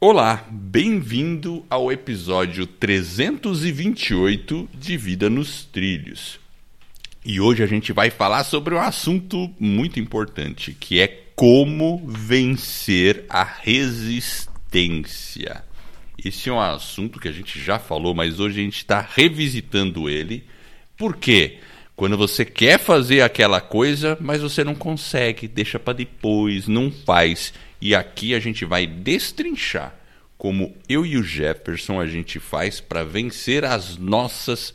Olá, bem-vindo ao episódio 328 de Vida nos Trilhos. E hoje a gente vai falar sobre um assunto muito importante, que é como vencer a resistência. Esse é um assunto que a gente já falou, mas hoje a gente está revisitando ele. Por quê? Quando você quer fazer aquela coisa, mas você não consegue, deixa para depois, não faz. E aqui a gente vai destrinchar como eu e o Jefferson a gente faz para vencer as nossas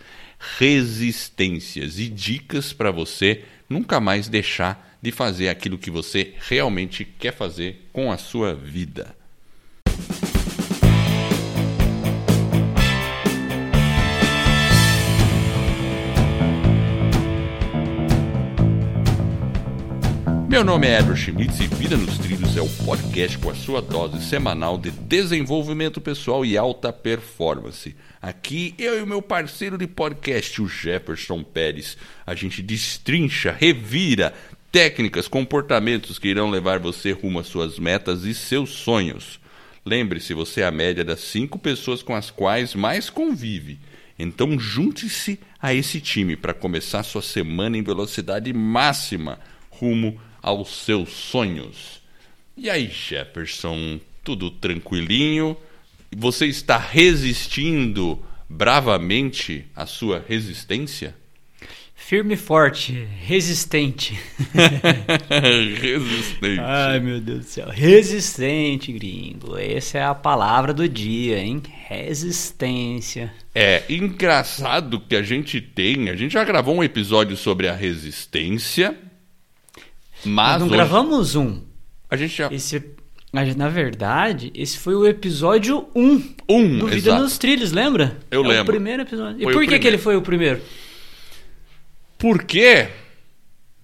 resistências e dicas para você nunca mais deixar de fazer aquilo que você realmente quer fazer com a sua vida. Meu nome é Edward Schmitz e Vida nos Trilhos é o podcast com a sua dose semanal de desenvolvimento pessoal e alta performance. Aqui eu e o meu parceiro de podcast, o Jefferson Pérez, a gente destrincha, revira técnicas, comportamentos que irão levar você rumo às suas metas e seus sonhos. Lembre-se, você é a média das cinco pessoas com as quais mais convive. Então junte-se a esse time para começar sua semana em velocidade máxima rumo aos seus sonhos. E aí, Jefferson, tudo tranquilinho? Você está resistindo bravamente à sua resistência? Firme e forte, resistente. resistente. Ai, meu Deus do céu. Resistente, gringo. Essa é a palavra do dia, hein? Resistência. É engraçado que a gente tem. A gente já gravou um episódio sobre a resistência mas não hoje... gravamos um. A gente já. Esse, na verdade, esse foi o episódio 1 um, um, do Vida exato. nos Trilhos, lembra? Eu é lembro. O primeiro episódio. E Foi por que, que ele foi o primeiro? Por quê?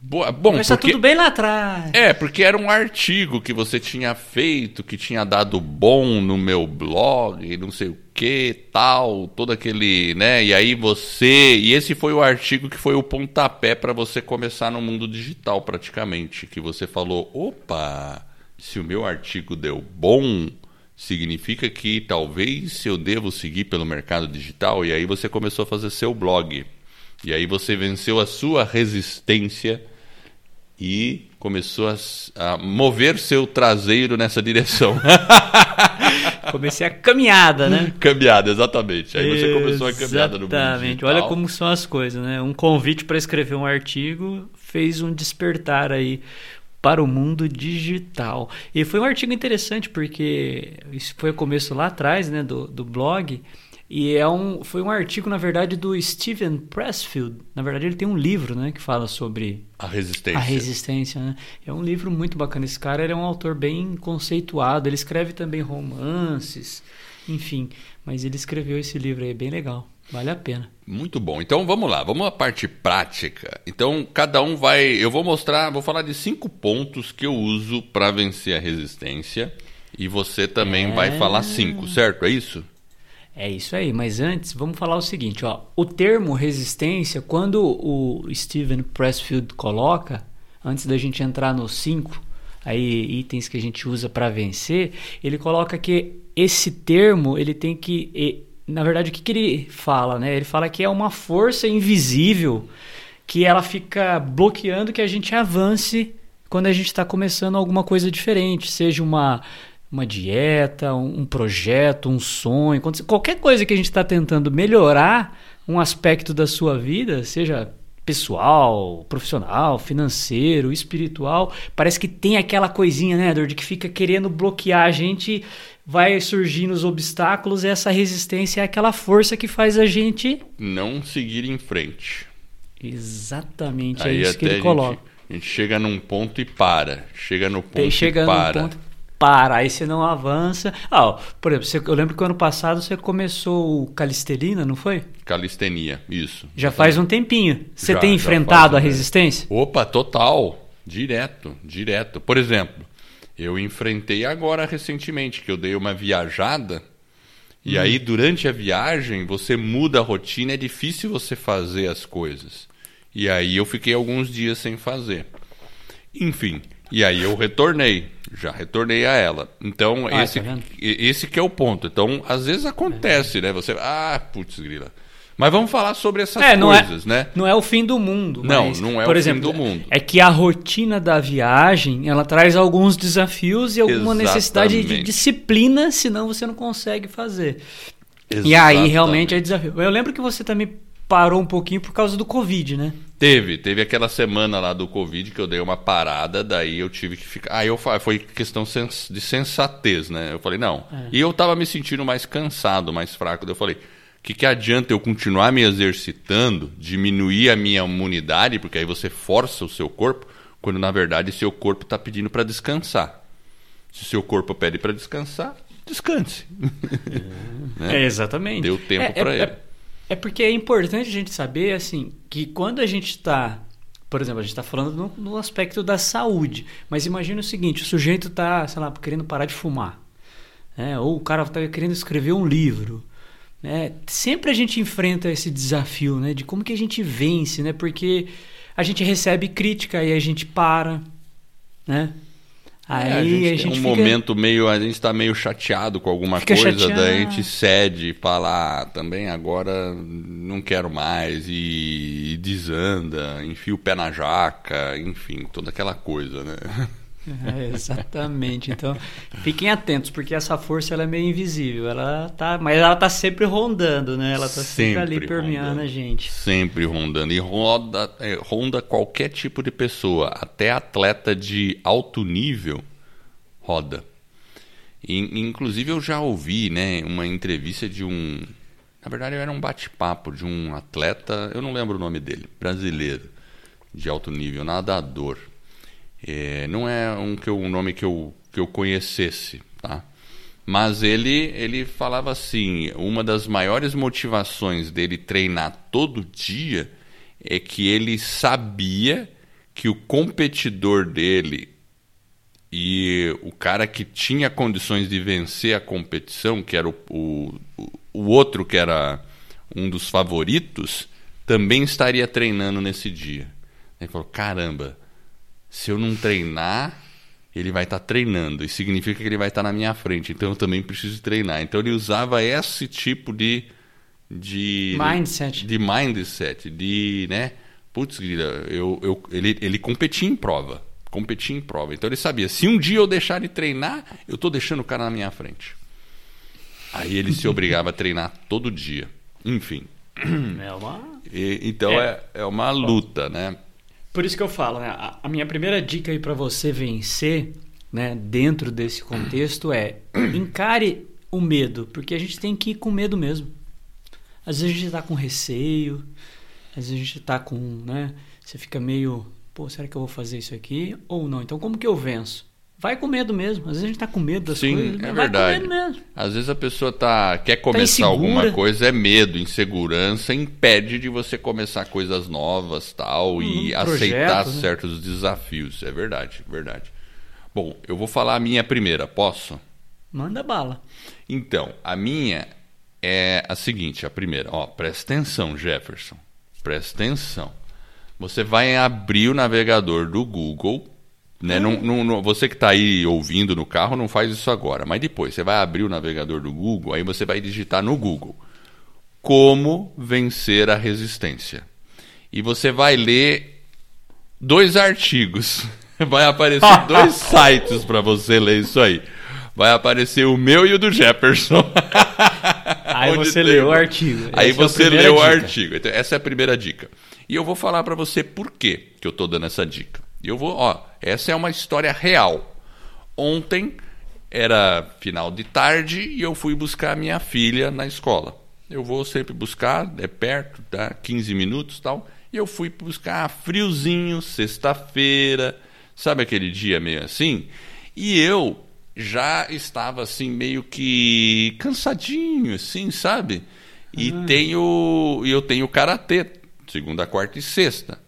Boa- Bom, Mas tá porque... tudo bem lá atrás. É, porque era um artigo que você tinha feito, que tinha dado bom no meu blog, não sei o que, tal, todo aquele, né? E aí você, e esse foi o artigo que foi o pontapé para você começar no mundo digital praticamente, que você falou, opa, se o meu artigo deu bom, significa que talvez eu devo seguir pelo mercado digital, e aí você começou a fazer seu blog. E aí você venceu a sua resistência e começou a, a mover seu traseiro nessa direção. Comecei a caminhada, né? caminhada, exatamente. Aí você começou a caminhada no mundo Exatamente. Olha como são as coisas, né? Um convite para escrever um artigo fez um despertar aí para o mundo digital. E foi um artigo interessante porque isso foi o começo lá atrás, né, do, do blog. E é um, foi um artigo, na verdade, do Steven Pressfield. Na verdade, ele tem um livro, né, que fala sobre A resistência. a resistência, né? É um livro muito bacana. Esse cara ele é um autor bem conceituado. Ele escreve também romances, enfim. Mas ele escreveu esse livro aí, bem legal. Vale a pena. Muito bom. Então vamos lá, vamos à parte prática. Então cada um vai. Eu vou mostrar, vou falar de cinco pontos que eu uso para vencer a resistência. E você também É. vai falar cinco, certo? É isso? É isso aí, mas antes vamos falar o seguinte, ó. O termo resistência, quando o Steven Pressfield coloca, antes da gente entrar nos cinco aí itens que a gente usa para vencer, ele coloca que esse termo ele tem que, na verdade, o que, que ele fala, né? Ele fala que é uma força invisível que ela fica bloqueando que a gente avance quando a gente está começando alguma coisa diferente, seja uma uma dieta, um, um projeto, um sonho, qualquer coisa que a gente está tentando melhorar um aspecto da sua vida, seja pessoal, profissional, financeiro, espiritual, parece que tem aquela coisinha, né, Edward, que fica querendo bloquear a gente, vai surgindo os obstáculos, e essa resistência é aquela força que faz a gente. Não seguir em frente. Exatamente, é Aí isso que ele a coloca. gente, a gente chega num ponto e para. Chega no ponto chega e para. ponto, para, aí você não avança. Ah, ó, por exemplo, você- eu lembro que o ano passado você começou o Calistelina, não foi? Calistenia, isso. Já faz um tempinho. Você Já, tem enfrentado a resistência? Opa, total. Direto, direto. Por exemplo, eu enfrentei agora recentemente, que eu dei uma viajada. E Hum. aí, durante a viagem, você muda a rotina, é difícil você fazer as coisas. E aí eu fiquei alguns dias sem fazer. Enfim, E aí eu retornei, já retornei a ela. Então, Ah, esse, tá esse que é o ponto. Então, às vezes acontece, né? Você, ah, putz, grila. Mas vamos falar sobre essas É, não coisas, é, né? não é o fim do mundo. Não, mas, não é por o fim exemplo, do mundo. É que a rotina da viagem, ela traz alguns desafios e alguma necessidade de Exatamente. disciplina, senão você não consegue fazer. E aí realmente é desafio. Eu lembro que você também parou um pouquinho por causa do Covid, né? Teve, teve aquela semana lá do Covid que eu dei uma parada, daí eu tive que ficar. Aí eu foi questão sens- de sensatez, né? Eu falei, não. É. E eu tava me sentindo mais cansado, mais fraco. Daí eu falei, o que, que adianta eu continuar me exercitando, diminuir a minha imunidade, porque aí você força o seu corpo, quando na verdade seu corpo tá pedindo para descansar. Se seu corpo pede para descansar, descanse. Né? É, exatamente. Deu tempo É- pra é- ele. É, porque é importante a gente saber, assim, que quando a gente está... Por exemplo, a gente está falando no, no aspecto da saúde. Mas imagina o seguinte, o sujeito está, sei lá, querendo parar de fumar. né? Ou o cara está querendo escrever um livro. né? Sempre a gente enfrenta esse desafio, né? De como que a gente vence, né? Porque a gente recebe crítica e a gente para, né? Aí É, a gente, tem um fica- momento meio. A gente tá meio chateado com alguma Fica coisa, chateado. daí a gente cede, fala, ah, também agora não quero mais, e, e desanda, enfia o pé na jaca, enfim, toda aquela coisa, né? É, exatamente. Então, fiquem atentos, porque essa força ela é meio invisível. Ela tá, mas ela tá sempre rondando, né? Ela tá sempre, ali Sempre permeando rondando. a gente. Sempre rondando. E roda, é, ronda qualquer tipo de pessoa, até atleta de alto nível roda. E, inclusive eu já ouvi, né, uma entrevista de um, na verdade era um bate-papo de um atleta, eu não lembro o nome dele, brasileiro, de alto nível, nadador. É, não é um, que eu, um nome que eu, que eu conhecesse, tá? Mas ele, ele falava assim: uma das maiores motivações dele treinar todo dia é que ele sabia que o competidor dele e o cara que tinha condições de vencer a competição, que era o, o, o outro que era um dos favoritos, também estaria treinando nesse dia. Ele falou: caramba, se eu não treinar, ele vai estar treinando. E significa que ele vai estar na minha frente. Então eu também preciso treinar. Então ele usava esse tipo de. de Mindset. De mindset. De, né? Putz, eu, eu, ele, ele competia em prova. Competia em prova. Então ele sabia: se um dia eu deixar de treinar, eu estou deixando o cara na minha frente. Aí ele se obrigava a treinar todo dia. Enfim. É uma... E- então é, é uma luta, né? Por isso que eu falo, né? A, a minha primeira dica aí para você vencer, né, dentro desse contexto é encare o medo, porque a gente tem que ir com medo mesmo. Às vezes a gente tá com receio, às vezes a gente tá com, né, você fica meio, pô, será que eu vou fazer isso aqui ou não? Então como que eu venço? Vai com medo mesmo. Às vezes a gente tá com medo das Sim, coisas, é verdade. com medo mesmo. Às vezes a pessoa tá, quer começar insegura. alguma coisa, é medo, insegurança, impede de você começar coisas novas tal e Uhum, aceitar né? certos desafios. É verdade, verdade. Bom, eu vou falar a minha primeira, posso? Manda bala. Então, a minha é a seguinte, a primeira. Ó, presta atenção, Jefferson. Presta atenção. Você vai abrir o navegador do Google. Né? Não, não- não- você que está aí ouvindo no carro, não faz isso agora. Mas depois, você vai abrir o navegador do Google, aí você vai digitar no Google Como vencer a resistência. E você vai ler dois artigos. Vai aparecer dois sites para você ler isso aí. Vai aparecer o meu e o do Jefferson. Aí Onde você leu o artigo. Aí Essa é você primeira leu o dica. artigo. Então, essa é a primeira dica. E eu vou falar para você por quê que eu tô dando essa dica. E eu vou, ó, essa é uma história real. Ontem era final de tarde e eu fui buscar a minha filha na escola. Eu vou sempre buscar, é perto, tá? 15 minutos, tal. E eu fui buscar friozinho, sexta-feira, sabe aquele dia meio assim? E eu já estava assim meio que cansadinho, assim, sabe? E tenho e eu tenho karatê, segunda, quarta e sexta.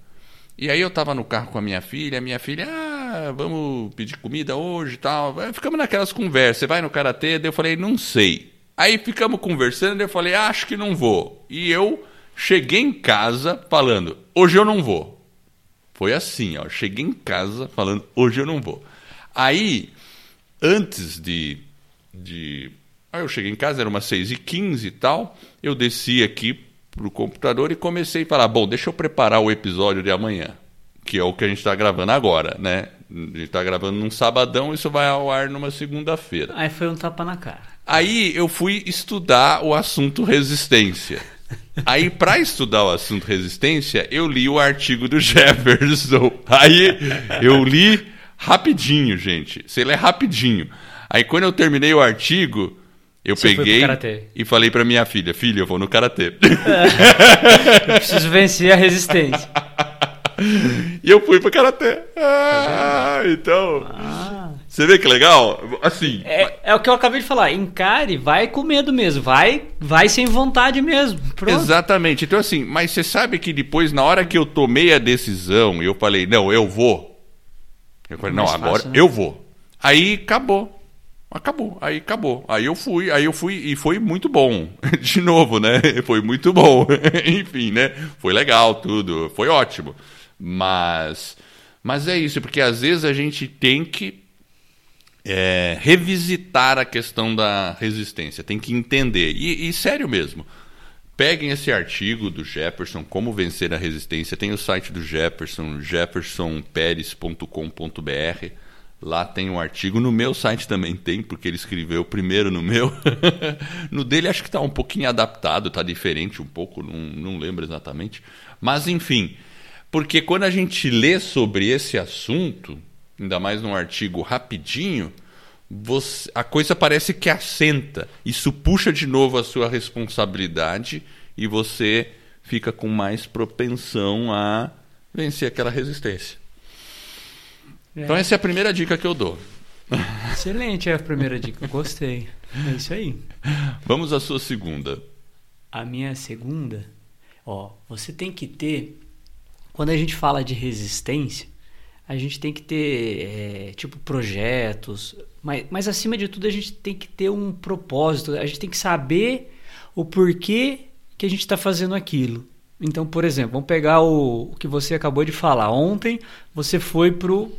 E aí eu tava no carro com a minha filha, a minha filha, ah, vamos pedir comida hoje e tal. Ficamos naquelas conversas, você vai no karatê? Daí eu falei, não sei. Aí ficamos conversando, daí eu falei, acho que não vou. E eu cheguei em casa falando, hoje eu não vou. Foi assim, ó. Cheguei em casa falando, hoje eu não vou. Aí, antes de. de... Aí eu cheguei em casa, era umas 6h15 e tal. Eu desci aqui pro computador e comecei a falar: bom, deixa eu preparar o episódio de amanhã, que é o que a gente está gravando agora, né? A gente está gravando num sabadão, isso vai ao ar numa segunda-feira. Aí foi um tapa na cara. Aí eu fui estudar o assunto resistência. Aí, para estudar o assunto resistência, eu li o artigo do Jefferson. Aí eu li rapidinho, gente. Você lê rapidinho. Aí quando eu terminei o artigo, eu Você peguei e falei para minha filha: Filha, eu vou no karatê. Eu preciso vencer a resistência. e eu fui pro karatê. Ah, então. Ah. Você vê que legal? Assim. É, é o que eu acabei de falar. Encare, vai com medo mesmo. Vai, vai sem vontade mesmo. Pronto. Exatamente. Então, assim, mas você sabe que depois, na hora que eu tomei a decisão, eu falei, não, eu vou. Eu falei, não, Mais agora fácil, né? eu vou. Aí acabou. Acabou. Aí acabou. Aí eu fui, aí eu fui e foi muito bom. De novo, né? Foi muito bom. Enfim, né? Foi legal tudo. Foi ótimo. Mas. Mas é isso, porque às vezes a gente tem que é, revisitar a questão da resistência, tem que entender. E, e sério mesmo, peguem esse artigo do Jefferson, Como Vencer a Resistência. Tem o site do Jefferson, jeffersonperes.com.br. Lá tem um artigo. No meu site também tem, porque ele escreveu primeiro no meu. no dele acho que está um pouquinho adaptado, está diferente um pouco, não, não lembro exatamente. Mas enfim, porque quando a gente lê sobre esse assunto, ainda mais num artigo rapidinho, você- a coisa parece que assenta. Isso puxa de novo a sua responsabilidade e você fica com mais propensão a vencer aquela resistência. É. Então essa é a primeira dica que eu dou. Excelente é a primeira dica. Gostei. É isso aí. Vamos à sua segunda. A minha segunda, ó, você tem que ter. Quando a gente fala de resistência, a gente tem que ter, é, tipo, projetos, mas, mas acima de tudo a gente tem que ter um propósito, a gente tem que saber o porquê que a gente está fazendo aquilo. Então, por exemplo, vamos pegar o, o que você acabou de falar. Ontem você foi pro,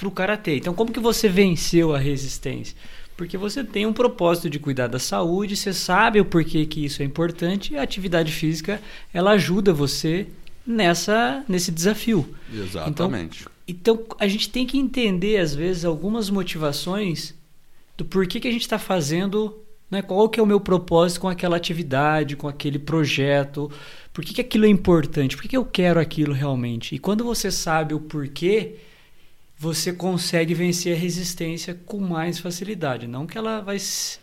pro karatê. Então, como que você venceu a resistência? Porque você tem um propósito de cuidar da saúde, você sabe o porquê que isso é importante e a atividade física ela ajuda você nessa nesse desafio. Exatamente. Então a gente tem que entender às vezes algumas motivações do porquê que a gente está fazendo, né? Qual que é o meu propósito com aquela atividade, com aquele projeto? Por que, que aquilo é importante? Por que, que eu quero aquilo realmente? E quando você sabe o porquê, você consegue vencer a resistência com mais facilidade. Não que ela vai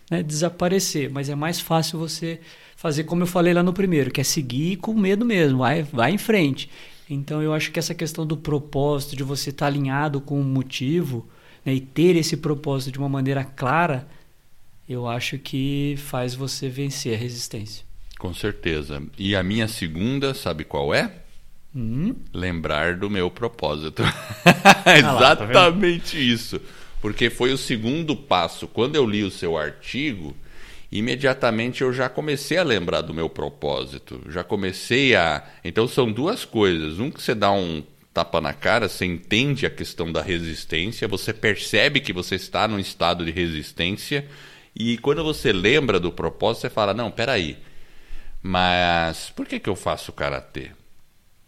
né, desaparecer, mas é mais fácil você fazer como eu falei lá no primeiro, que é seguir com medo mesmo, vai, vai em frente. Então eu acho que essa questão do propósito, de você estar alinhado com o motivo né, e ter esse propósito de uma maneira clara, eu acho que faz você vencer a resistência. Com certeza. E a minha segunda, sabe qual é? Hum? Lembrar do meu propósito. lá, tá Exatamente isso. Porque foi o segundo passo. Quando eu li o seu artigo, imediatamente eu já comecei a lembrar do meu propósito. Já comecei a. Então são duas coisas. Um que você dá um tapa na cara, você entende a questão da resistência, você percebe que você está num estado de resistência. E quando você lembra do propósito, você fala: não, peraí. Mas por que, que eu faço karatê?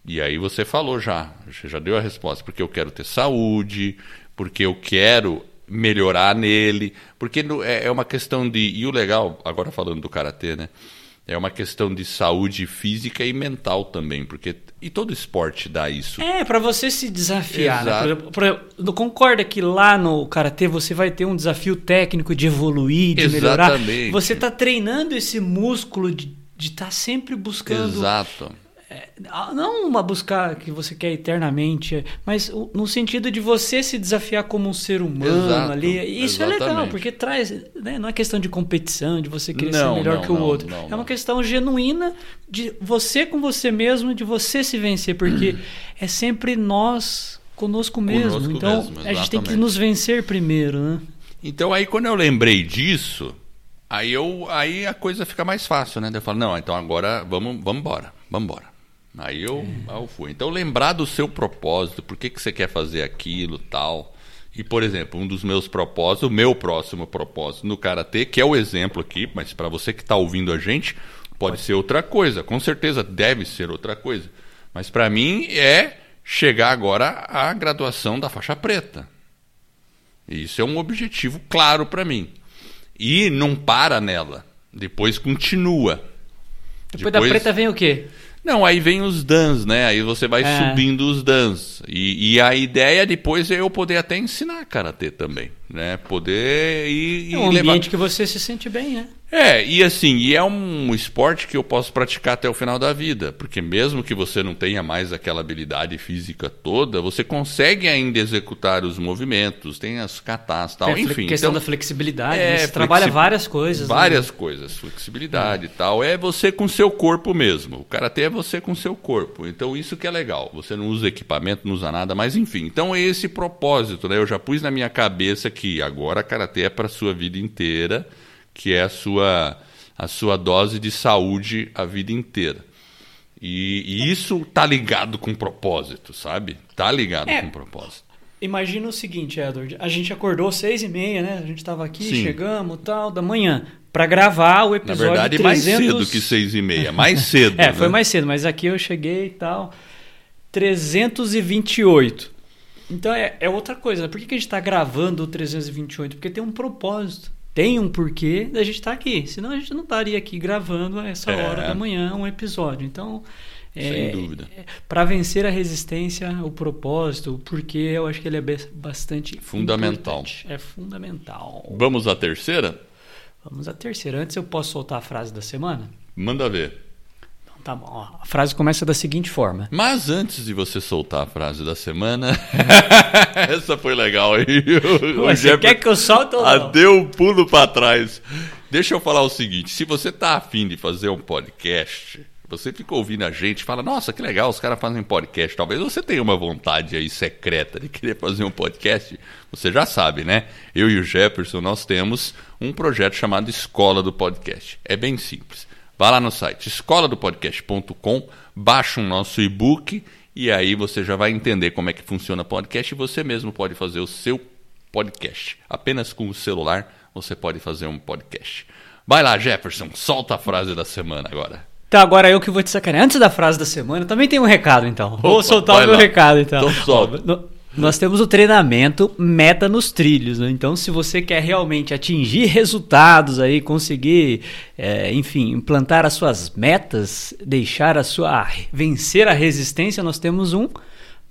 E aí você falou já, você já deu a resposta, porque eu quero ter saúde, porque eu quero melhorar nele, porque é é uma questão de. E o legal, agora falando do karatê, né? É uma questão de saúde física e mental também, porque. E todo esporte dá isso. É, para você se desafiar. né? Por exemplo, por exemplo, concorda que lá no karatê você vai ter um desafio técnico de evoluir, de melhorar? Exatamente. Você está treinando esse músculo de estar sempre buscando Exato. Ah, Não uma buscar que você quer eternamente, mas no sentido de você se desafiar como um ser humano Exato, ali. Isso é legal, exatamente. porque traz. né, não é questão de competição, de você querer Não, ser melhor não, que o não, outro. é uma questão genuína de você com você mesmo, de você se vencer, porque é sempre nós conosco mesmo. Conosco então mesmo, a gente tem que exatamente. nos vencer primeiro, né? Então aí quando eu lembrei disso, aí eu aí a coisa fica mais fácil, né? Eu falo, não, então agora vamos, vamos embora, vamos embora. Aí eu, eu fui. Então, lembrar do seu propósito, por que, que você quer fazer aquilo tal. E, por exemplo, um dos meus propósitos, o meu próximo propósito no Karatê, que é o exemplo aqui, mas para você que está ouvindo a gente, pode, pode ser outra coisa. Com certeza deve ser outra coisa. Mas para mim é chegar agora à graduação da faixa preta. Isso é um objetivo claro para mim. E não para nela. Depois continua. Depois, Depois da preta vem o quê? Não, aí vem os dans, né? Aí você vai é. subindo os dans. E, e, a ideia depois é eu poder até ensinar karatê também, né? Poder ir. É um ambiente levar... que você se sente bem, né? É, e assim, e é um esporte que eu posso praticar até o final da vida, porque mesmo que você não tenha mais aquela habilidade física toda, você consegue ainda executar os movimentos, tem as catas tal, é, enfim. questão então, da flexibilidade, é, né? você flexi... trabalha várias coisas. Né? Várias né? coisas, flexibilidade e tal, é você com seu corpo mesmo. O karatê é você com seu corpo. Então isso que é legal. Você não usa equipamento, não usa nada, mas enfim. Então é esse propósito, né? Eu já pus na minha cabeça que agora karatê é para sua vida inteira que é a sua, a sua dose de saúde a vida inteira. E, e isso tá ligado com propósito, sabe? Tá ligado é, com propósito. Imagina o seguinte, Edward. A gente acordou seis e meia, né? A gente estava aqui, Sim. chegamos, tal, da manhã, para gravar o episódio. Na verdade, 300... mais cedo que seis e meia, mais cedo. é, né? foi mais cedo, mas aqui eu cheguei e tal. 328. Então é, é outra coisa. Né? Por que, que a gente está gravando o 328? Porque tem um propósito tem um porquê da gente estar tá aqui. Senão a gente não estaria aqui gravando a essa é. hora da manhã um episódio. Então, é, sem dúvida. É, Para vencer a resistência, o propósito, o porquê, eu acho que ele é bastante fundamental. Importante. É fundamental. Vamos à terceira? Vamos à terceira. Antes eu posso soltar a frase da semana? Manda ver. Tá bom. A frase começa da seguinte forma. Mas antes de você soltar a frase da semana, essa foi legal aí. você quer que eu solte ou não? Deu um pulo para trás. Deixa eu falar o seguinte: se você tá afim de fazer um podcast, você fica ouvindo a gente, fala, nossa, que legal, os caras fazem podcast. Talvez você tenha uma vontade aí secreta de querer fazer um podcast. Você já sabe, né? Eu e o Jefferson, nós temos um projeto chamado Escola do Podcast. É bem simples. Vá lá no site escoladopodcast.com, baixa o um nosso e-book e aí você já vai entender como é que funciona o podcast e você mesmo pode fazer o seu podcast. Apenas com o celular você pode fazer um podcast. Vai lá, Jefferson, solta a frase da semana agora. Então, agora eu que vou te sacanear. Antes da frase da semana, também tem um recado, então. Opa, vou soltar o meu lá. recado, então. Então solta. Nós temos o treinamento meta nos trilhos, né? então se você quer realmente atingir resultados aí, conseguir, é, enfim, implantar as suas metas, deixar a sua vencer a resistência, nós temos um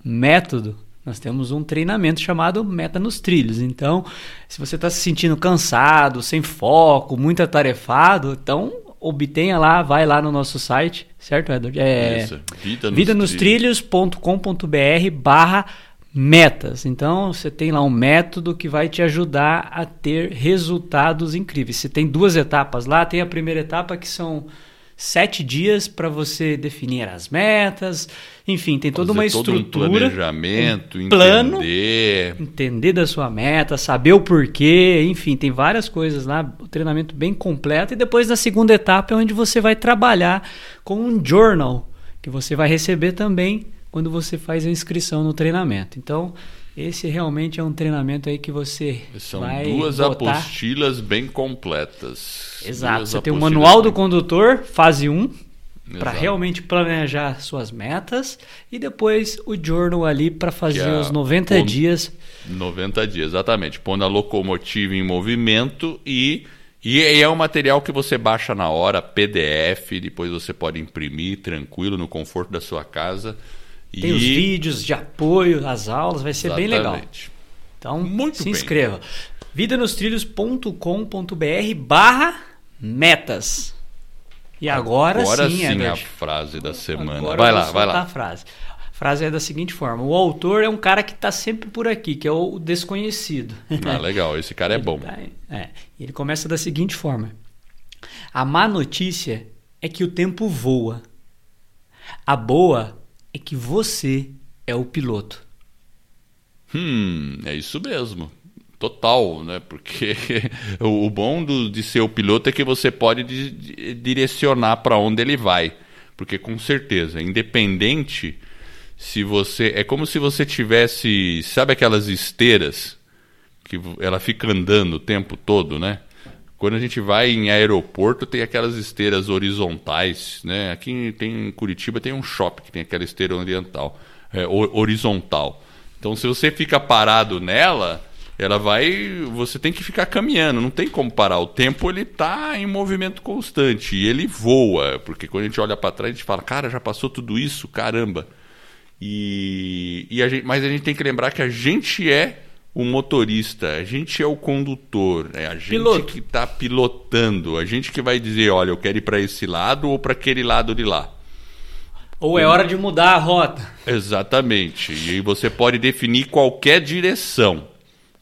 método, nós temos um treinamento chamado meta nos trilhos. Então, se você está se sentindo cansado, sem foco, muito atarefado, então obtenha lá, vai lá no nosso site, certo, Edward? É, Isso, vida nos trilhos.com.br barra metas. Então, você tem lá um método que vai te ajudar a ter resultados incríveis. Você tem duas etapas lá. Tem a primeira etapa que são sete dias para você definir as metas. Enfim, tem toda Fazer uma estrutura, todo um planejamento, um plano, entender, entender da sua meta, saber o porquê. Enfim, tem várias coisas lá. O treinamento bem completo. E depois na segunda etapa é onde você vai trabalhar com um journal que você vai receber também quando você faz a inscrição no treinamento. Então, esse realmente é um treinamento aí que você São vai duas botar... apostilas bem completas. Exato. Duas você tem o manual do condutor, fase 1, para realmente planejar suas metas e depois o journal ali para fazer é os 90 dias. 90 dias, exatamente. Pondo a locomotiva em movimento e e é um material que você baixa na hora, PDF, depois você pode imprimir tranquilo no conforto da sua casa. Tem e... os vídeos de apoio, as aulas, vai ser Exatamente. bem legal. Então, Muito se bem. inscreva. vidanostrilhos.com.br barra metas. E agora, agora sim, sim a frase da semana. Agora vai lá, vai lá. A frase. A frase é da seguinte forma: O autor é um cara que está sempre por aqui, que é o desconhecido. Ah, legal. Esse cara é bom. Tá, é. Ele começa da seguinte forma: A má notícia é que o tempo voa. A boa é que você é o piloto. Hum, é isso mesmo. Total, né? Porque o bom do, de ser o piloto é que você pode di direcionar para onde ele vai. Porque com certeza, independente se você. É como se você tivesse. Sabe aquelas esteiras que ela fica andando o tempo todo, né? Quando a gente vai em aeroporto, tem aquelas esteiras horizontais, né? Aqui tem, em Curitiba tem um shopping que tem aquela esteira oriental, é, horizontal. Então, se você fica parado nela, ela vai. Você tem que ficar caminhando, não tem como parar. O tempo ele está em movimento constante e ele voa, porque quando a gente olha para trás, a gente fala, cara, já passou tudo isso, caramba. E, e a gente, mas a gente tem que lembrar que a gente é o motorista, a gente é o condutor, é a gente Piloto. que está pilotando, a gente que vai dizer, olha, eu quero ir para esse lado ou para aquele lado de lá. Ou é hora de mudar a rota. Exatamente. E aí você pode definir qualquer direção.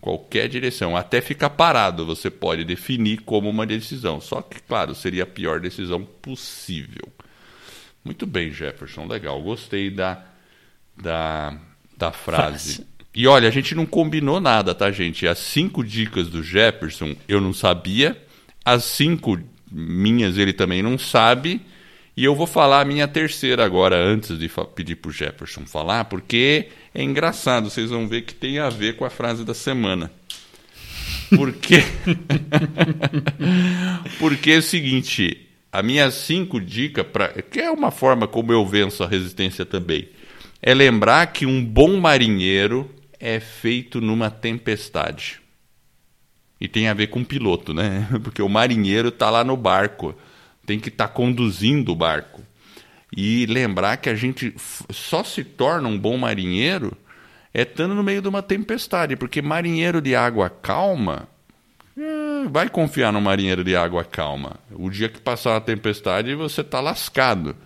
Qualquer direção. Até ficar parado você pode definir como uma decisão. Só que, claro, seria a pior decisão possível. Muito bem, Jefferson. Legal. Gostei da, da, da frase. E olha, a gente não combinou nada, tá, gente? As cinco dicas do Jefferson eu não sabia, as cinco minhas ele também não sabe, e eu vou falar a minha terceira agora, antes de pedir pro Jefferson falar, porque é engraçado, vocês vão ver que tem a ver com a frase da semana. Porque. porque é o seguinte, a minha cinco dicas, pra... que é uma forma como eu venço a resistência também, é lembrar que um bom marinheiro é feito numa tempestade. E tem a ver com o piloto, né? Porque o marinheiro está lá no barco, tem que estar tá conduzindo o barco. E lembrar que a gente só se torna um bom marinheiro é estando no meio de uma tempestade, porque marinheiro de água calma é, vai confiar no marinheiro de água calma. O dia que passar a tempestade você está lascado.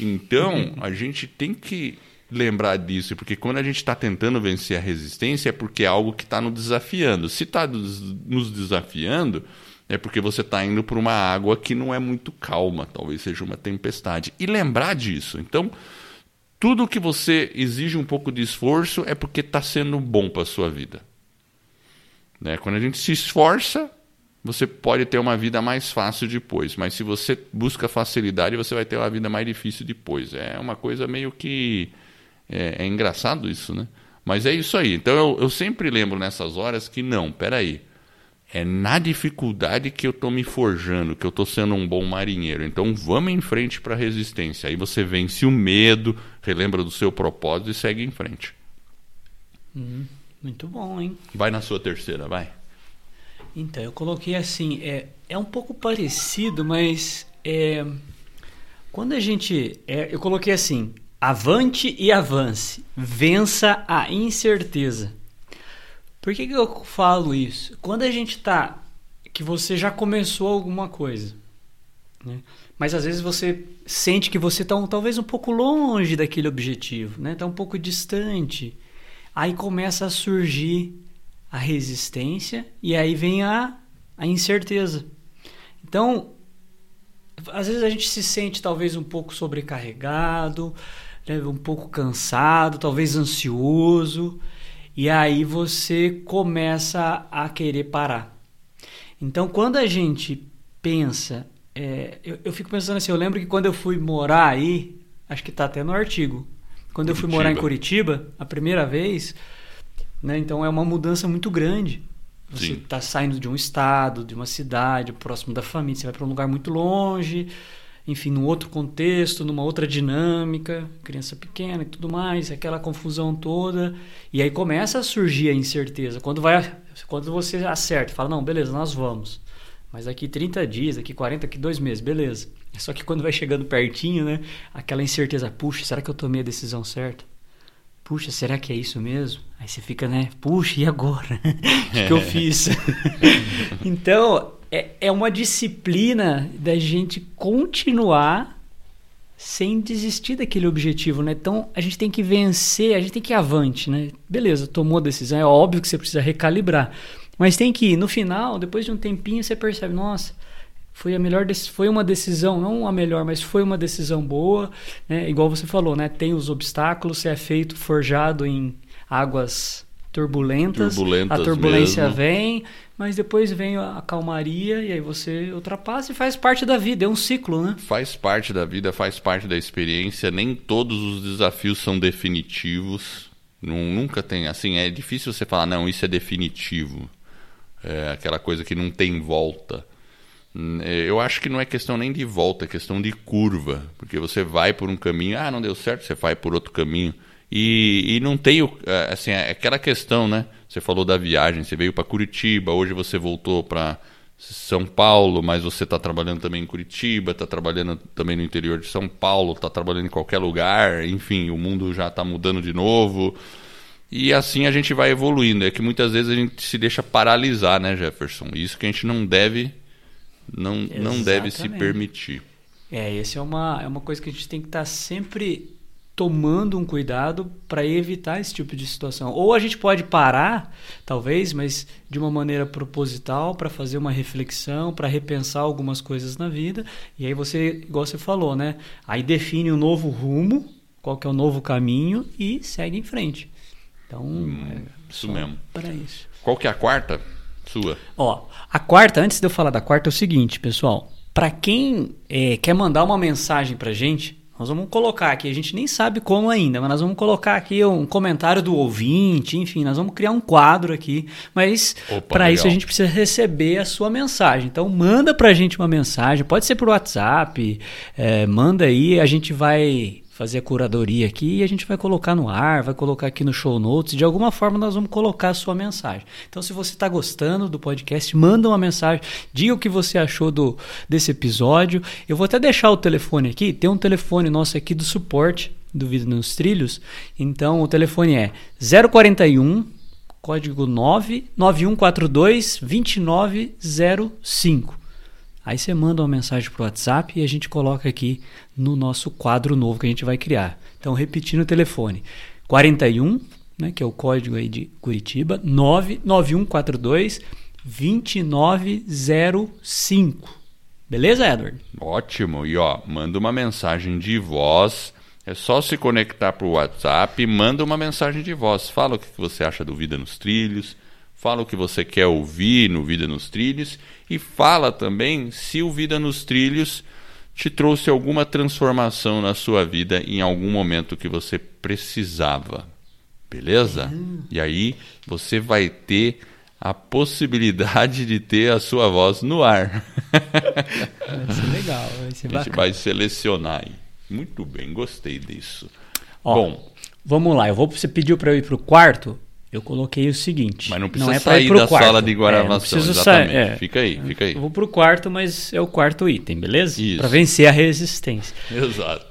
Então a gente tem que lembrar disso, porque quando a gente está tentando vencer a resistência é porque é algo que está nos desafiando. Se está nos desafiando, é porque você está indo para uma água que não é muito calma, talvez seja uma tempestade. E lembrar disso. Então, tudo que você exige um pouco de esforço é porque está sendo bom para a sua vida. Né? Quando a gente se esforça, você pode ter uma vida mais fácil depois, mas se você busca facilidade, você vai ter uma vida mais difícil depois. É uma coisa meio que é, é engraçado isso, né? Mas é isso aí. Então eu, eu sempre lembro nessas horas que não, peraí. É na dificuldade que eu estou me forjando, que eu estou sendo um bom marinheiro. Então vamos em frente para a resistência. Aí você vence o medo, relembra do seu propósito e segue em frente. Hum, muito bom, hein? Vai na sua terceira, vai. Então, eu coloquei assim, é, é um pouco parecido, mas é, quando a gente. É, eu coloquei assim: Avante e avance. Vença a incerteza. Por que, que eu falo isso? Quando a gente tá. que você já começou alguma coisa, né? mas às vezes você sente que você está um, talvez um pouco longe daquele objetivo, né? Está um pouco distante. Aí começa a surgir a resistência e aí vem a, a incerteza. Então, às vezes a gente se sente talvez um pouco sobrecarregado, um pouco cansado, talvez ansioso, e aí você começa a querer parar. Então, quando a gente pensa, é, eu, eu, fico pensando assim, eu lembro que quando eu fui morar aí, acho que está até no artigo, quando Curitiba. eu fui morar em Curitiba, a primeira vez, né, então é uma mudança muito grande. Você está saindo de um estado, de uma cidade, próximo da família, você vai para um lugar muito longe, enfim, num outro contexto, numa outra dinâmica, criança pequena e tudo mais, aquela confusão toda. E aí começa a surgir a incerteza. Quando, vai, quando você acerta, fala, não, beleza, nós vamos. Mas daqui 30 dias, daqui 40, daqui dois meses, beleza. Só que quando vai chegando pertinho, né? Aquela incerteza, puxa, será que eu tomei a decisão certa? Puxa, será que é isso mesmo? Aí você fica, né? Puxa, e agora? o que, que eu fiz? então, é, é uma disciplina da gente continuar sem desistir daquele objetivo, né? Então a gente tem que vencer, a gente tem que ir avante, né? Beleza, tomou a decisão, é óbvio que você precisa recalibrar, mas tem que ir. No final, depois de um tempinho, você percebe, nossa, foi a melhor, foi uma decisão, não a melhor, mas foi uma decisão boa, né? Igual você falou, né? Tem os obstáculos, você é feito forjado em águas turbulentas, Turbulentas a turbulência mesmo. vem, mas depois vem a calmaria e aí você ultrapassa e faz parte da vida, é um ciclo, né? Faz parte da vida, faz parte da experiência. Nem todos os desafios são definitivos. Nun- Nunca tem, assim, é difícil você falar, não, isso é definitivo. É aquela coisa que não tem volta. Hum, é, Eu acho que não é questão nem de volta, é questão de curva. Porque você vai por um caminho, ah, não deu certo, você vai por outro caminho. E, e não tem, é, assim, é aquela questão, né? Você falou da viagem, você veio para Curitiba, hoje você voltou para São Paulo, mas você está trabalhando também em Curitiba, está trabalhando também no interior de São Paulo, está trabalhando em qualquer lugar, enfim, o mundo já está mudando de novo. E assim a gente vai evoluindo. É que muitas vezes a gente se deixa paralisar, né, Jefferson? Isso que a gente não deve, não, não deve se permitir. É, essa é uma, é uma coisa que a gente tem que estar sempre tomando um cuidado para evitar esse tipo de situação. Ou a gente pode parar, talvez, mas de uma maneira proposital, para fazer uma reflexão, para repensar algumas coisas na vida. E aí você, igual você falou, né? Aí define um novo rumo, qual que é o novo caminho e segue em frente. Então, é Hum, isso mesmo. para isso. Qual que é a quarta? Sua. Ó, a quarta, antes de eu falar da quarta, é o seguinte, pessoal. Para quem é, quer mandar uma mensagem pra gente, nós vamos colocar aqui, a gente nem sabe como ainda, mas nós vamos colocar aqui um comentário do ouvinte, enfim, nós vamos criar um quadro aqui. Mas para isso a gente precisa receber a sua mensagem. Então manda pra gente uma mensagem, pode ser por WhatsApp, é, manda aí, a gente vai fazer a curadoria aqui e a gente vai colocar no ar, vai colocar aqui no show notes, de alguma forma nós vamos colocar a sua mensagem. Então se você está gostando do podcast, manda uma mensagem, diga o que você achou do, desse episódio. Eu vou até deixar o telefone aqui, tem um telefone nosso aqui do suporte do Vida nos Trilhos. Então o telefone é 041 código 99142 2905. Aí você manda uma mensagem para o WhatsApp e a gente coloca aqui no nosso quadro novo que a gente vai criar. Então, repetindo o telefone: 41, né, que é o código aí de Curitiba, 99142 2905. Beleza, Edward? Ótimo. E ó, manda uma mensagem de voz. É só se conectar para o WhatsApp e manda uma mensagem de voz. Fala o que você acha do Vida nos Trilhos. Fala o que você quer ouvir no Vida nos Trilhos. E fala também se o Vida nos Trilhos te trouxe alguma transformação na sua vida em algum momento que você precisava. Beleza? E aí você vai ter a possibilidade de ter a sua voz no ar. Vai ser legal, vai ser A gente bacana. vai selecionar aí. Muito bem, gostei disso. Ó, Bom, Vamos lá, eu vou, você pediu para eu ir pro quarto, eu coloquei o seguinte. mas não precisa é pra ir sair pro da quarto. sala de É, não gravação. preciso exatamente. sair, é. Fica aí, fica aí. Eu vou pro quarto, mas é o quarto item, beleza? Isso. Para vencer a resistência. Exato.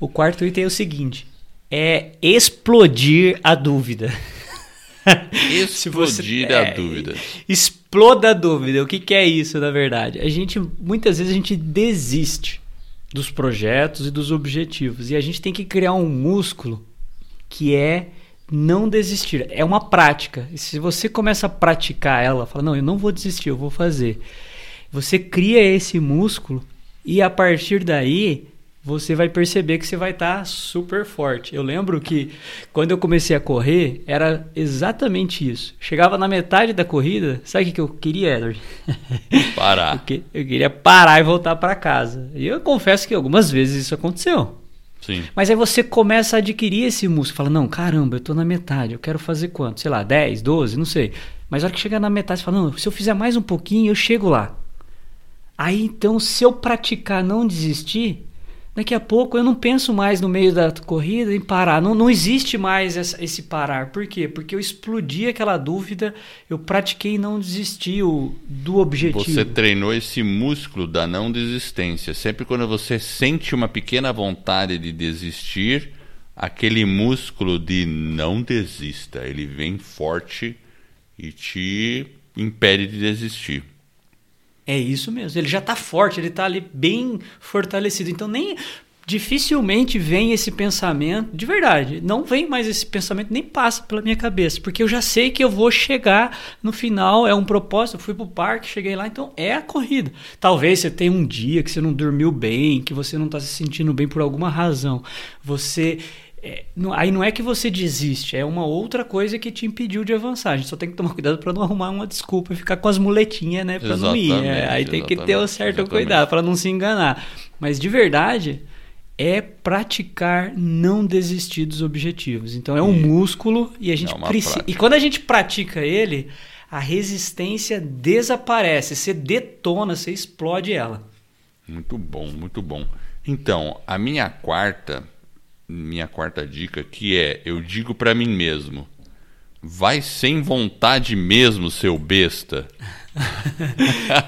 O quarto item é o seguinte: é explodir a dúvida. Se você- Explodir é, a dúvida. Exploda a dúvida. O que, que é isso, na verdade? A gente, muitas vezes, a gente desiste dos projetos e dos objetivos. E a gente tem que criar um músculo que é não desistir. É uma prática. E se você começa a praticar ela, fala, não, eu não vou desistir, eu vou fazer. Você cria esse músculo e a partir daí você vai perceber que você vai estar super forte. Eu lembro que quando eu comecei a correr, era exatamente isso. Chegava na metade da corrida, sabe o que que eu queria, Edward? Parar. Eu que- eu queria parar e voltar para casa. E eu confesso que algumas vezes isso aconteceu. Sim. Mas aí você começa a adquirir esse músculo. Fala, não, caramba, eu tô na metade. Eu quero fazer quanto? Sei lá, 10, 12, não sei. Mas a hora que chegar na metade, você fala, não, se eu fizer mais um pouquinho, eu chego lá. Aí então, se eu praticar não desistir, daqui a pouco eu não penso mais no meio da corrida em parar. Não, não existe mais essa- esse parar. Por quê? Porque eu explodi aquela dúvida, eu pratiquei e não desisti do objetivo. Você treinou esse músculo da não desistência. Sempre quando você sente uma pequena vontade de desistir, aquele músculo de não desista, ele vem forte e te impede de desistir. É isso mesmo. Ele já tá forte, ele tá ali bem fortalecido. Então nem dificilmente vem esse pensamento, de verdade, não vem mais esse pensamento, nem passa pela minha cabeça, porque eu já sei que eu vou chegar no final, é um propósito, eu fui pro parque, cheguei lá, então é a corrida. Talvez você tenha um dia que você não dormiu bem, que você não tá se sentindo bem por alguma razão. Você é, não, aí não é que você desiste, é uma outra coisa que te impediu de avançar. A gente só tem que tomar cuidado para não arrumar uma desculpa e ficar com as muletinhas, né? Para não ir. É, aí tem que ter um certo exatamente. cuidado para não se enganar. Mas de verdade, é praticar não desistir dos objetivos. Então é um e músculo e a gente é precisa. E quando a gente pratica ele, a resistência desaparece, você detona, você explode ela. Muito bom, muito bom. Então, a minha quarta, minha quarta dica que é, eu digo para mim mesmo, vai sem vontade mesmo, seu besta.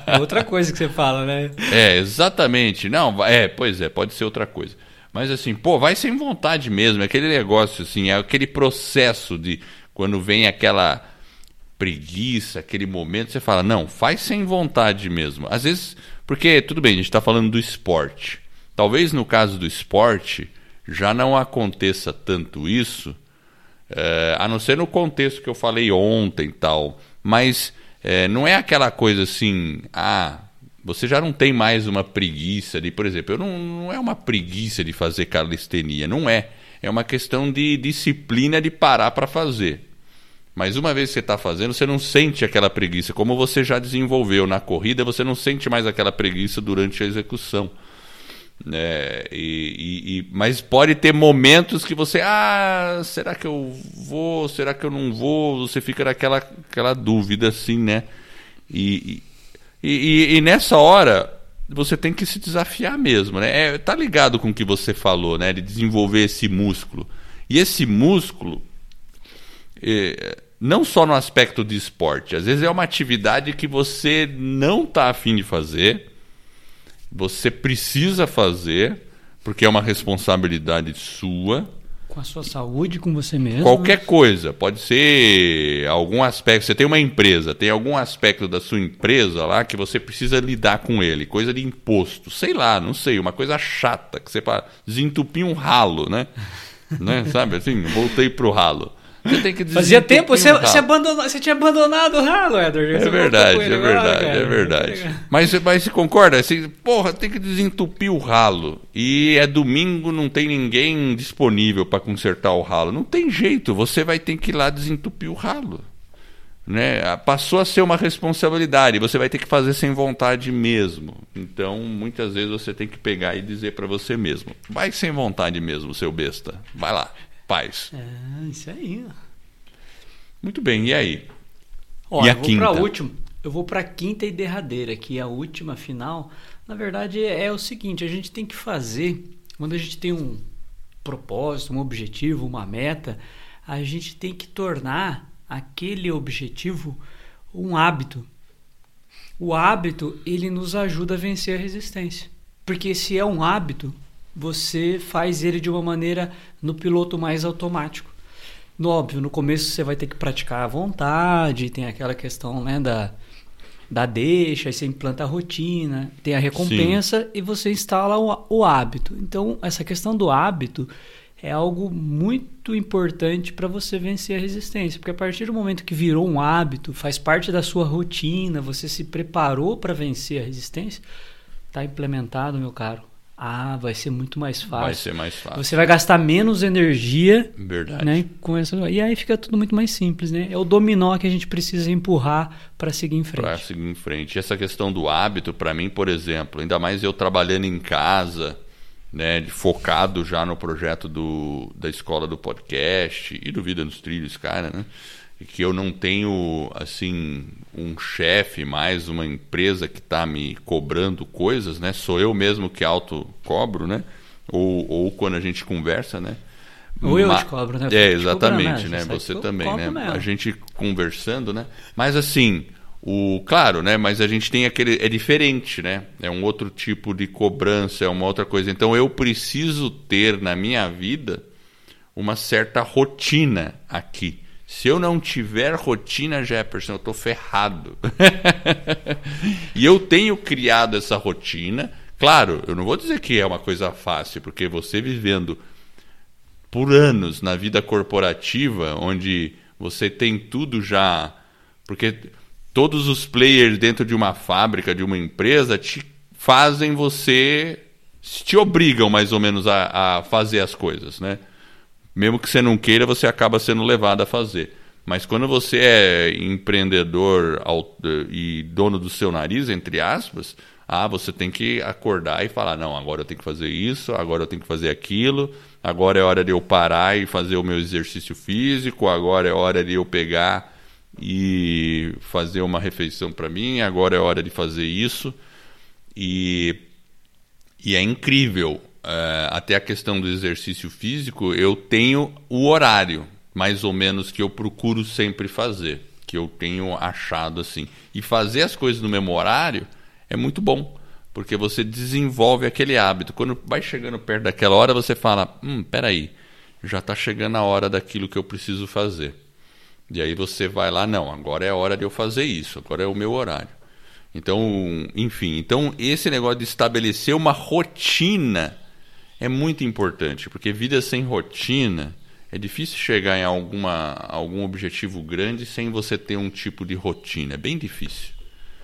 é outra coisa que você fala, né? É, exatamente. Não, é, pois é, pode ser outra coisa. Mas assim, pô, vai sem vontade mesmo. É aquele negócio, assim, é aquele processo de quando vem aquela preguiça, aquele momento, você fala, não, faz sem vontade mesmo. Às vezes, porque, tudo bem, a gente está falando do esporte. Talvez no caso do esporte já não aconteça tanto isso, é, a não ser no contexto que eu falei ontem e tal. Mas é, não é aquela coisa assim, ah, você já não tem mais uma preguiça de, por exemplo, eu não, não é uma preguiça de fazer calistenia, não é. É uma questão de disciplina de parar para fazer. Mas uma vez que você está fazendo, você não sente aquela preguiça. Como você já desenvolveu na corrida, você não sente mais aquela preguiça durante a execução. É, e, e, mas pode ter momentos que você, ah, será que eu vou? Será que eu não vou? Você fica naquela aquela dúvida assim, né? E, e, e, nessa hora você tem que se desafiar mesmo, né? É, tá ligado com o que você falou, né? De desenvolver esse músculo. E esse músculo, é, não só no aspecto de esporte, às vezes é uma atividade que você não tá afim de fazer você precisa fazer, porque é uma responsabilidade sua. Com a sua saúde, com você mesmo. Qualquer coisa. Pode ser algum aspecto. Você tem uma empresa, tem algum aspecto da sua empresa lá que você precisa lidar com ele. Coisa de imposto. Sei lá, não sei. Uma coisa chata. Que você para desentupir um ralo, né? né? Sabe assim? Voltei pro ralo. Você tem que Fazia tempo, você, você, abandonou, você tinha abandonado o ralo, Edward. É verdade, é verdade, agora, é verdade. Mas, mas você concorda? Assim, porra, tem que desentupir o ralo. E é domingo, não tem ninguém disponível para consertar o ralo. Não tem jeito, você vai ter que ir lá desentupir o ralo. Né? Passou a ser uma responsabilidade, você vai ter que fazer sem vontade mesmo. Então, muitas vezes você tem que pegar e dizer para você mesmo: vai sem vontade mesmo, seu besta. Vai lá paz. É, isso aí. Muito bem, e aí? Ó, e a eu vou para última. Eu vou para a quinta e derradeira, que é a última final. Na verdade, é o seguinte: a gente tem que fazer, quando a gente tem um propósito, um objetivo, uma meta, a gente tem que tornar aquele objetivo um hábito. O hábito, ele nos ajuda a vencer a resistência. Porque se é um hábito, você faz ele de uma maneira no piloto mais automático. No óbvio, no começo você vai ter que praticar à vontade, tem aquela questão né, da, da deixa, aí você implanta a rotina, tem a recompensa Sim. e você instala o, o hábito. Então, essa questão do hábito é algo muito importante para você vencer a resistência, porque a partir do momento que virou um hábito, faz parte da sua rotina, você se preparou para vencer a resistência, está implementado, meu caro. Ah, vai ser muito mais fácil. Vai ser mais fácil. Você vai gastar menos energia. Verdade. Né, com essa... E aí fica tudo muito mais simples, né? É o dominó que a gente precisa empurrar para seguir em frente. Para seguir em frente. Essa questão do hábito, para mim, por exemplo, ainda mais eu trabalhando em casa, né, focado já no projeto do, da escola do podcast e do Vida nos Trilhos, cara, né? Que eu não tenho assim um chefe mais uma empresa que está me cobrando coisas, né? Sou eu mesmo que auto cobro, né? Ou, ou quando a gente conversa, né? Ou eu te cobro, né? É, exatamente, né? Você também, né? Mesmo. A gente conversando, né? Mas assim, o claro, né? Mas a gente tem aquele é diferente, né? É um outro tipo de cobrança, é uma outra coisa. Então eu preciso ter na minha vida uma certa rotina aqui se eu não tiver rotina, Jefferson, eu estou ferrado. e eu tenho criado essa rotina. Claro, eu não vou dizer que é uma coisa fácil, porque você vivendo por anos na vida corporativa, onde você tem tudo já. Porque todos os players dentro de uma fábrica, de uma empresa, te fazem você. te obrigam mais ou menos a, a fazer as coisas, né? Mesmo que você não queira, você acaba sendo levado a fazer. Mas quando você é empreendedor e dono do seu nariz, entre aspas, ah, você tem que acordar e falar: não, agora eu tenho que fazer isso, agora eu tenho que fazer aquilo, agora é hora de eu parar e fazer o meu exercício físico, agora é hora de eu pegar e fazer uma refeição para mim, agora é hora de fazer isso. E, e é incrível. É, até a questão do exercício físico, eu tenho o horário, mais ou menos, que eu procuro sempre fazer, que eu tenho achado assim. E fazer as coisas no mesmo horário é muito bom, porque você desenvolve aquele hábito. Quando vai chegando perto daquela hora, você fala: hum, peraí, já está chegando a hora daquilo que eu preciso fazer. E aí você vai lá, não, agora é a hora de eu fazer isso, agora é o meu horário. Então, enfim, então esse negócio de estabelecer uma rotina é muito importante, porque vida sem rotina é difícil chegar em alguma, algum objetivo grande sem você ter um tipo de rotina, é bem difícil.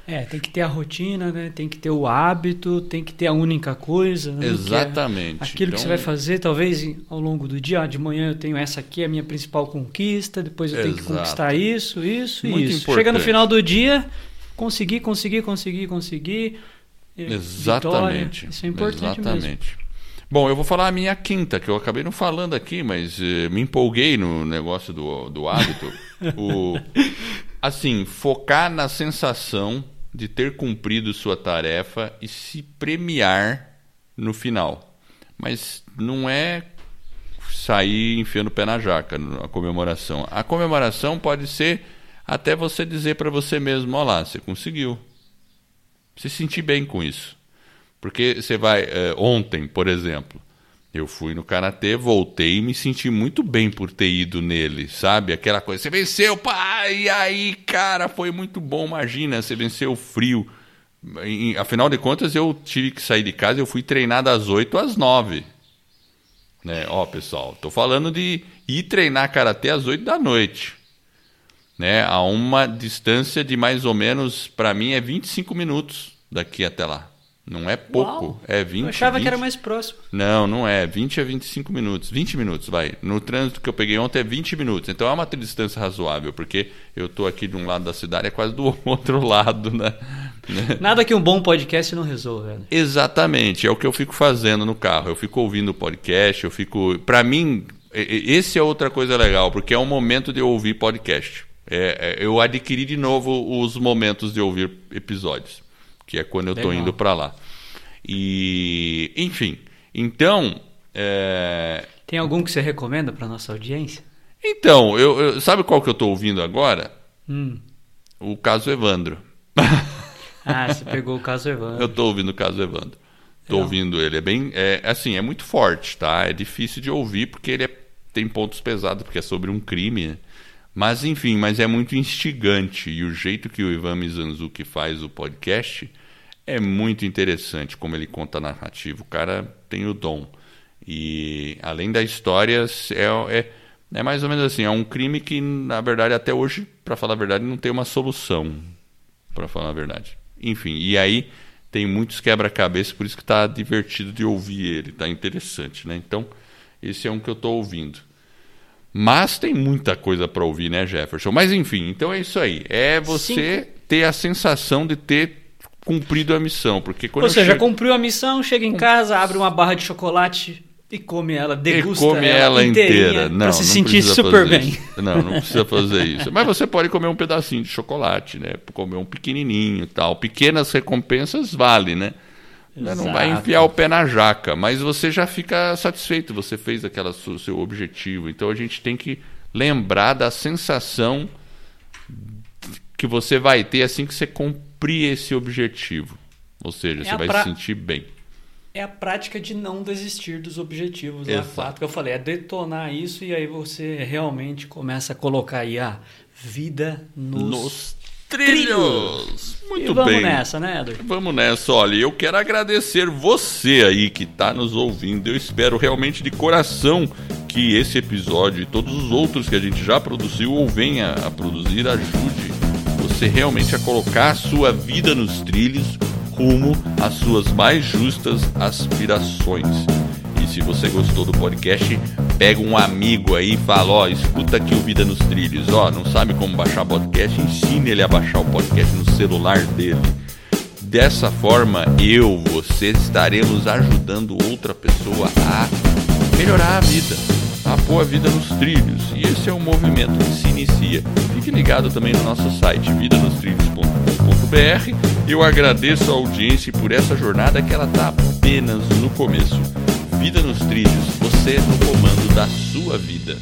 É, tem que ter a rotina, né? Tem que ter o hábito, tem que ter a única coisa. Né? Exatamente. É aquilo então... que você vai fazer, talvez ao longo do dia, de manhã eu tenho essa aqui, a minha principal conquista, depois eu Exato. tenho que conquistar isso, isso e isso. Importante. Chega no final do dia, conseguir, conseguir, conseguir, conseguir. Exatamente. Vitória. Isso é importante Exatamente. mesmo. Bom, eu vou falar a minha quinta, que eu acabei não falando aqui, mas eh, me empolguei no negócio do, do hábito. o, assim, focar na sensação de ter cumprido sua tarefa e se premiar no final. Mas não é sair enfiando o pé na jaca a comemoração. A comemoração pode ser até você dizer para você mesmo: olha lá, você conseguiu. Se sentir bem com isso. Porque você vai. Eh, ontem, por exemplo, eu fui no karatê, voltei e me senti muito bem por ter ido nele, sabe? Aquela coisa, você venceu, pai, e aí, cara, foi muito bom, imagina, você venceu o frio. Afinal de contas, eu tive que sair de casa, eu fui treinar das 8 às 9. Né? Ó, pessoal, tô falando de ir treinar karatê às 8 da noite. Né? A uma distância de mais ou menos, para mim, é 25 minutos daqui até lá. Não é pouco, Uau. é 20. Eu achava 20. que era mais próximo. Não, não é. 20 a 25 minutos. 20 minutos, vai. No trânsito que eu peguei ontem é 20 minutos. Então é uma distância razoável, porque eu estou aqui de um lado da cidade, é quase do outro lado, né? Nada que um bom podcast não resolva. Né? Exatamente, é o que eu fico fazendo no carro. Eu fico ouvindo o podcast, eu fico. Para mim, esse é outra coisa legal, porque é um momento de eu ouvir podcast. É, é, eu adquiri de novo os momentos de ouvir episódios que é quando eu estou indo para lá. E, enfim, então. É... Tem algum que você recomenda para nossa audiência? Então, eu, eu, sabe qual que eu estou ouvindo agora? Hum. O caso Evandro. Ah, você pegou o caso Evandro. eu estou ouvindo o caso Evandro. Estou ouvindo ele. É bem. É, assim, é muito forte, tá? É difícil de ouvir porque ele é, tem pontos pesados, porque é sobre um crime. Mas enfim, mas é muito instigante e o jeito que o Ivan Mizanzuki faz o podcast é muito interessante como ele conta a narrativa. O cara tem o dom. E além da história, é, é, é mais ou menos assim, é um crime que na verdade até hoje, para falar a verdade, não tem uma solução, para falar a verdade. Enfim, e aí tem muitos quebra-cabeça, por isso que está divertido de ouvir ele, está interessante, né? Então, esse é um que eu estou ouvindo. Mas tem muita coisa para ouvir, né, Jefferson? Mas enfim, então é isso aí. É você Cinco. ter a sensação de ter cumprido a missão. Porque quando Ou seja, chego... cumpriu a missão, chega em casa, abre uma barra de chocolate e come ela, degusta e come ela, ela inteira. Não, se não sentir super bem. Isso. Não, não precisa fazer isso. Mas você pode comer um pedacinho de chocolate, né? Comer um pequenininho e tal. Pequenas recompensas vale, né? Exato. Não vai enfiar o pé na jaca, mas você já fica satisfeito, você fez aquela seu objetivo. Então a gente tem que lembrar da sensação que você vai ter assim que você cumprir esse objetivo. Ou seja, é você vai pra... se sentir bem. É a prática de não desistir dos objetivos. É fato que eu falei, é detonar isso e aí você realmente começa a colocar aí a vida nos, nos trilhos. Muito e vamos bem. nessa, né, Edward? Vamos nessa. Olha, eu quero agradecer você aí que está nos ouvindo. Eu espero realmente de coração que esse episódio e todos os outros que a gente já produziu ou venha a produzir ajude você realmente a colocar a sua vida nos trilhos rumo às suas mais justas aspirações. E se você gostou do podcast, pega um amigo aí e fala, ó, escuta aqui o Vida nos Trilhos, ó, não sabe como baixar podcast, ensine ele a baixar o podcast no celular dele. Dessa forma, eu, você estaremos ajudando outra pessoa a melhorar a vida, a pôr a vida nos trilhos. E esse é um movimento que se inicia. Fique ligado também no nosso site vidanostrilhos.com.br. Eu agradeço a audiência por essa jornada que ela está apenas no começo. Vida nos trilhos, você no comando da sua vida.